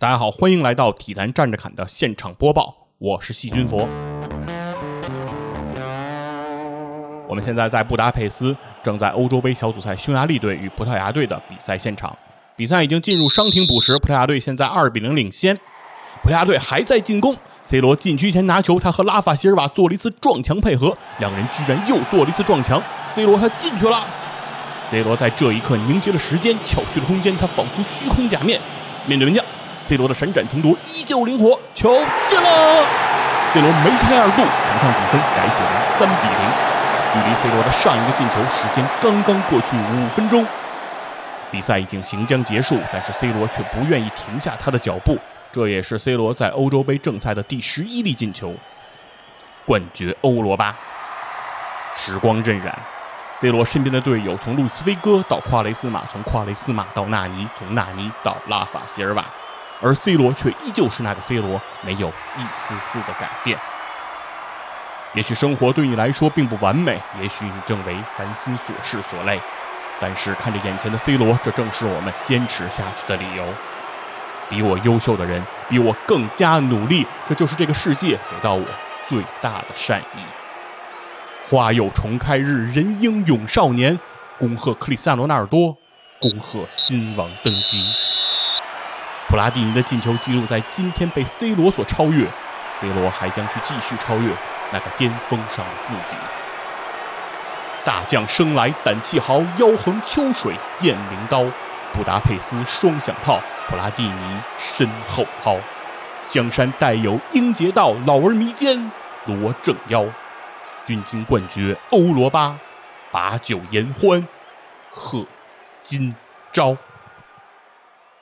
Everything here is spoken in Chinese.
大家好，欢迎来到体坛站着侃的现场播报，我是细菌佛。我们现在在布达佩斯，正在欧洲杯小组赛匈牙利队与葡萄牙队的比赛现场。比赛已经进入伤停补时，葡萄牙队现在二比零领先。葡萄牙队还在进攻，C 罗禁区前拿球，他和拉法席尔瓦做了一次撞墙配合，两人居然又做了一次撞墙。C 罗他进去了，C 罗在这一刻凝结了时间，巧去了空间，他仿佛虚空假面，面对门将。C 罗的闪展腾挪依旧灵活，球进了。C 罗梅开二度，场上比分改写为三比零。距离 C 罗的上一个进球时间刚刚过去五分钟，比赛已经行将结束，但是 C 罗却不愿意停下他的脚步。这也是 C 罗在欧洲杯正赛的第十一粒进球。冠绝欧罗巴。时光荏苒，C 罗身边的队友从路易斯·菲戈到夸雷斯马，从夸雷斯马到纳尼，从纳尼到拉法席尔瓦。而 C 罗却依旧是那个 C 罗，没有一丝丝的改变。也许生活对你来说并不完美，也许你正为烦心琐事所累，但是看着眼前的 C 罗，这正是我们坚持下去的理由。比我优秀的人，比我更加努力，这就是这个世界给到我最大的善意。花有重开日，人应永少年。恭贺克里斯蒂亚诺·纳尔多，恭贺新王登基。普拉蒂尼的进球记录在今天被 C 罗所超越，C 罗还将去继续超越那个巅峰上的自己。大将生来胆气豪，腰横秋水雁翎刀。布达佩斯双响炮，普拉蒂尼身后抛。江山代有英杰道，老而弥坚罗正腰。军金冠绝欧罗巴，把酒言欢贺今朝。